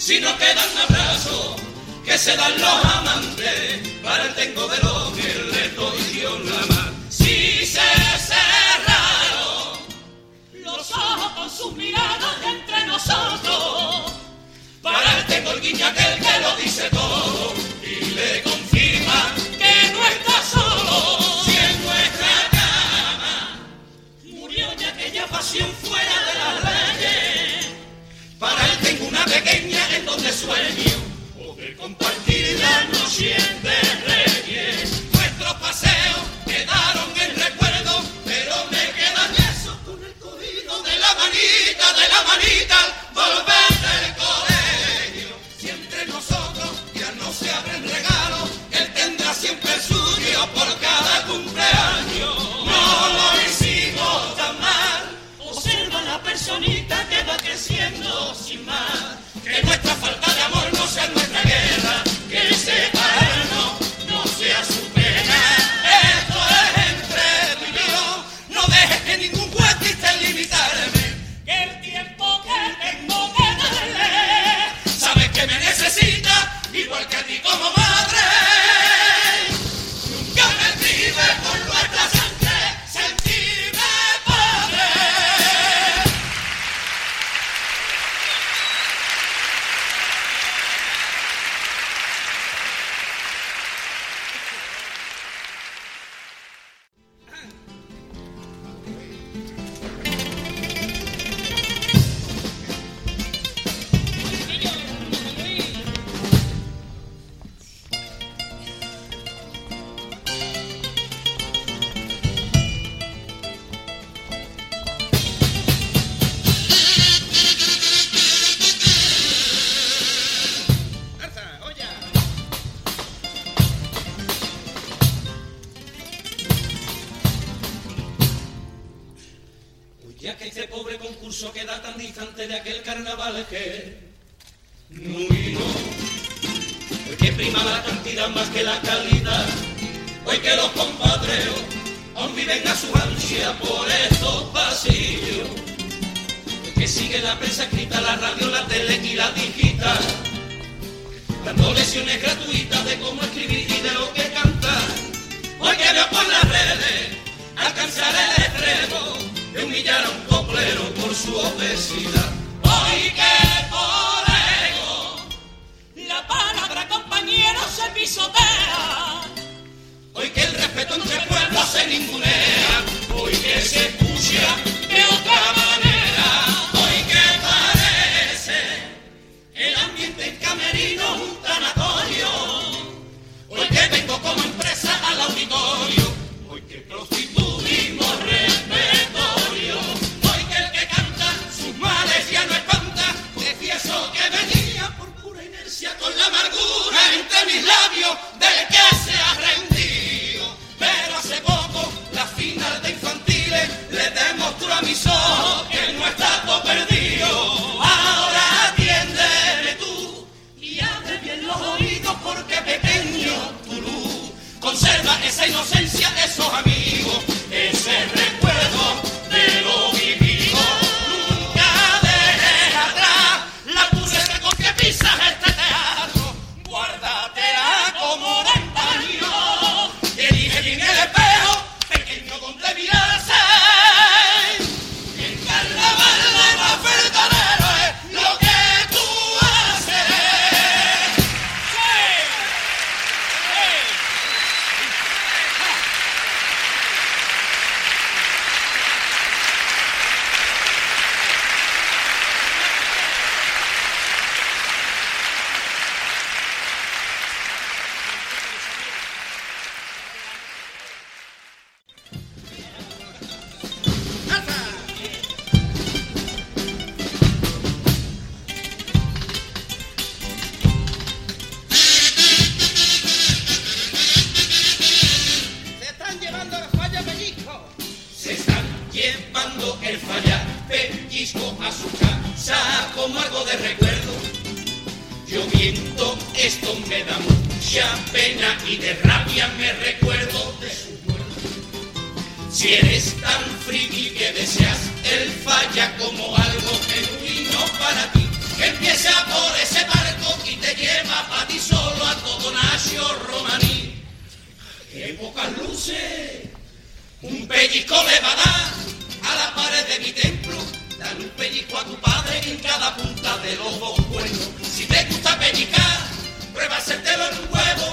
Si no quedan abrazos que se dan los amantes para el tengo de lo que le yo la mano. Si se cerraron los ojos con sus miradas entre nosotros, para el tengo el guiño aquel que lo dice todo y le donde sueño poder compartir la noche de reyes. Nuestros paseos quedaron en recuerdo, pero me quedan esos con el cogido de la manita, de la manita, al tan distante de aquel carnaval que no vino. Hoy que prima la cantidad más que la calidad. Hoy que los compadreos aún viven a su ansia por estos pasillos. Hoy que sigue la prensa escrita, la radio, la tele y la digital. Dando lesiones gratuitas de cómo escribir y de lo que cantar. Hoy que veo por las redes alcanzar el extremo de humillar a un coplero por su obesidad. Hoy que por ego, la palabra compañero se pisotea. hoy que el respeto entre pueblos se ningunea, pellizco le va a dar a la pared de mi templo. Dale un pellizco a tu padre en cada punta de los dos cuernos. Si te gusta pellizcar, prueba hacértelo en un huevo.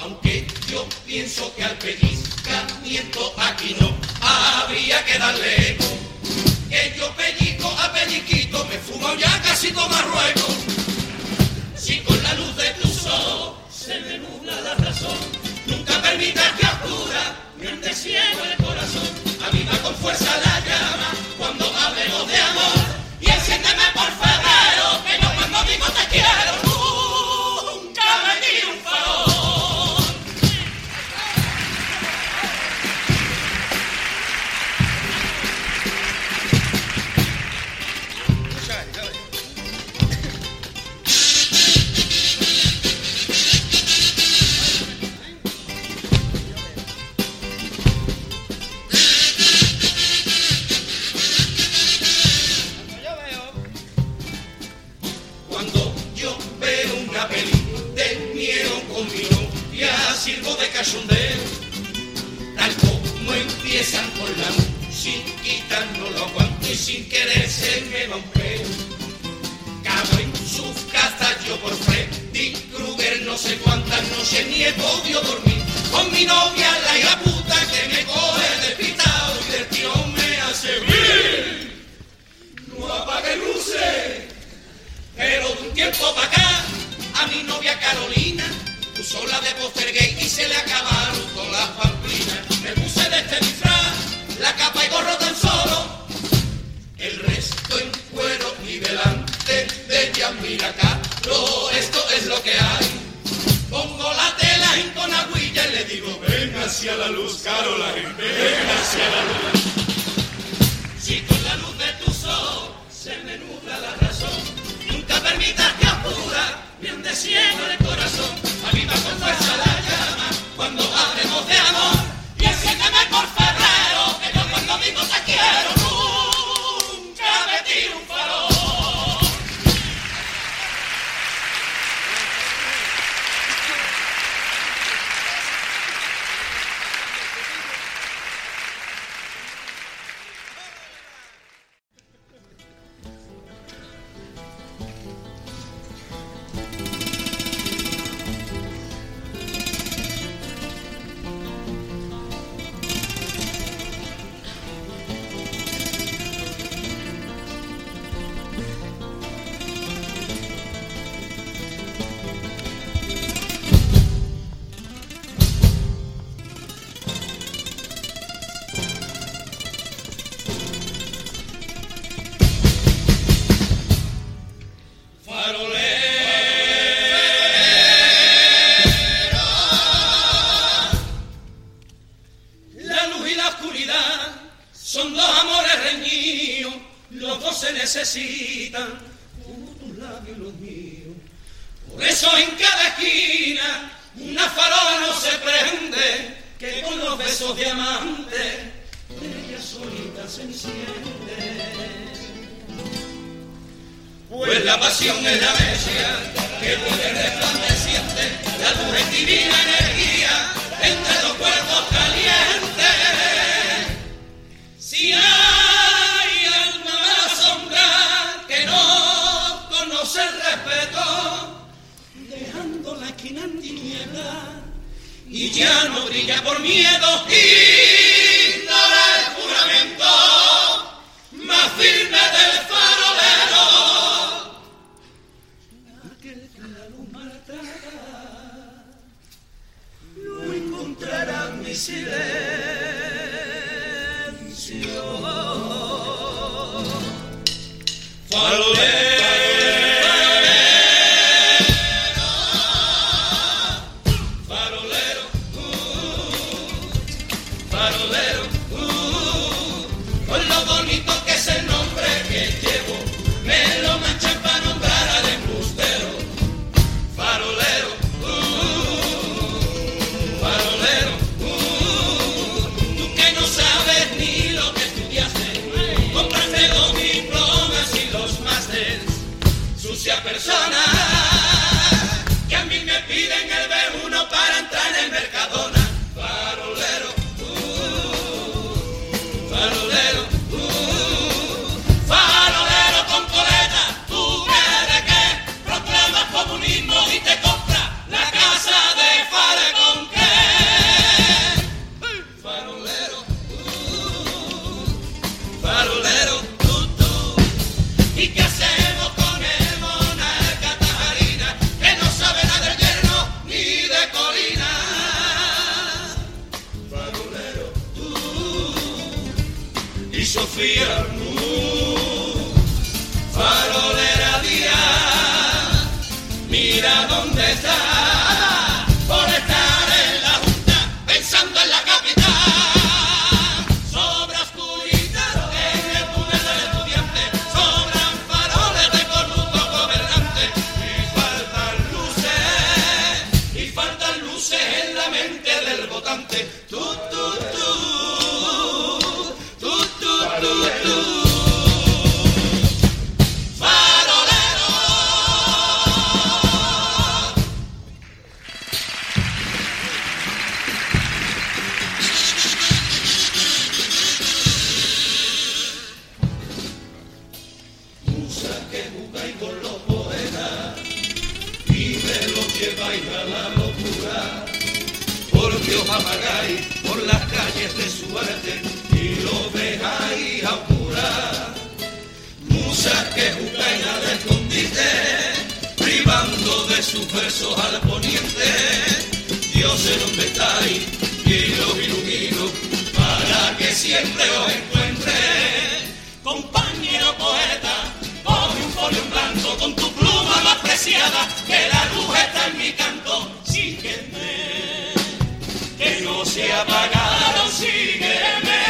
Aunque yo pienso que al pellizcamiento aquí no habría que darle eco. Que yo pellizco a pellizquito me fumo ya casi todo Marruecos. Si con la luz de tus ojos se me nubla la razón, nunca permitas que oscura me ande ciego el corazón. Aviva con fuerza la llama cuando hablemos de amor y enciéndeme por febrero, que yo cuando digo te quiero se le acabaron todas las pamplinas. Me puse de este disfraz, la capa y gorro tan solo, el resto en cuero y delante de ella, mira acá, esto es lo que hay. Pongo la tela en con agüilla y le digo, ven hacia la luz, Caroline, ven hacia la luz. Si con la luz de tus ojos se me nubla la razón, nunca permitas que oscura me ande ciego el corazón. Aviva con fuerza la llama brilla por miedo, ignora al poniente. Dios el hombre estáis, y los ilumino para que siempre os encuentre. Compañero poeta, coge un folio en blanco con tu pluma más preciada, que la luz está en mi canto. Sígueme, que no se apagaron, sígueme.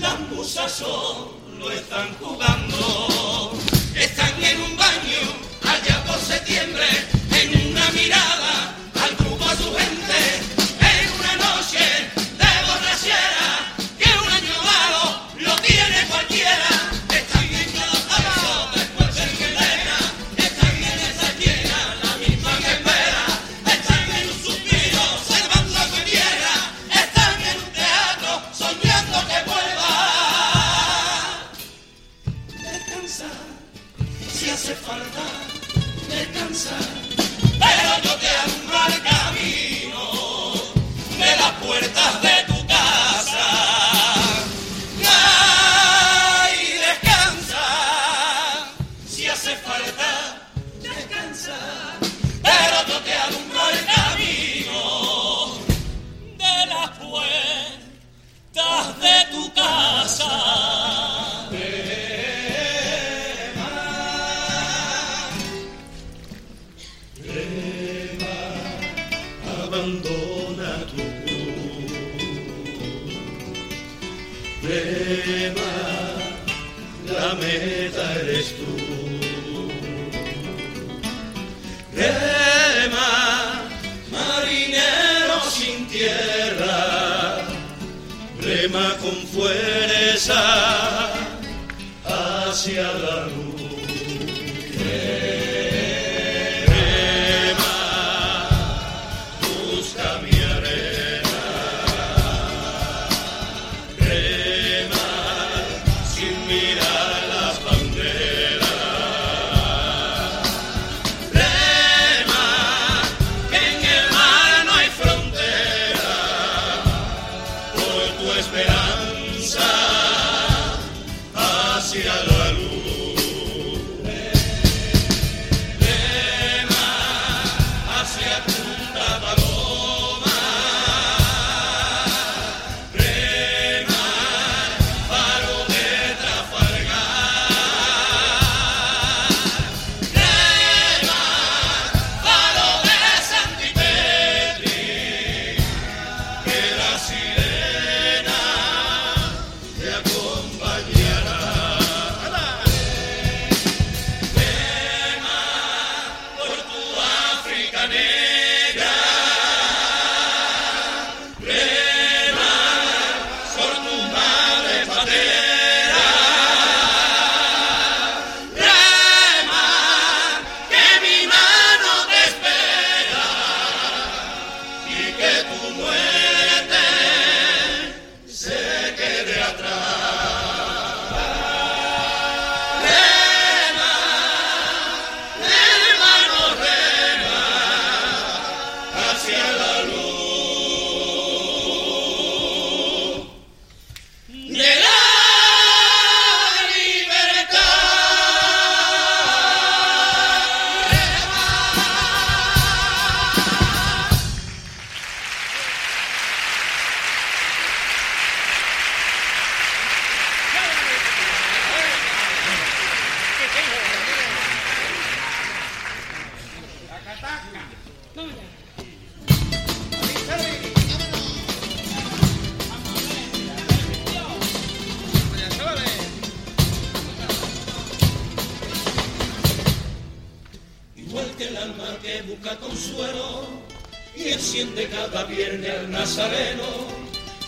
Las musas solo están jugando. septiembre en una mirada.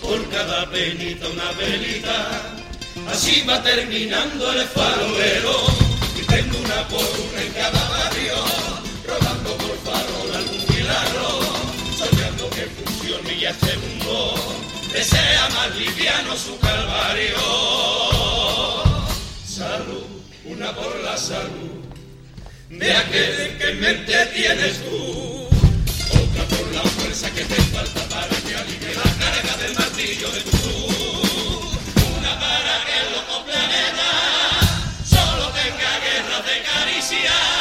Por cada penita una velita, así va terminando el farolero, y tengo una por una en cada barrio, rodando por farol algún milagro, soñando que funcione y este mundo desea más liviano su calvario. Salud, una por la salud de aquel que en mente tienes tú. Otra por la fuerza que te falta para que el martirio de Tusú, una para que el loco planeta solo tenga guerras de caricia.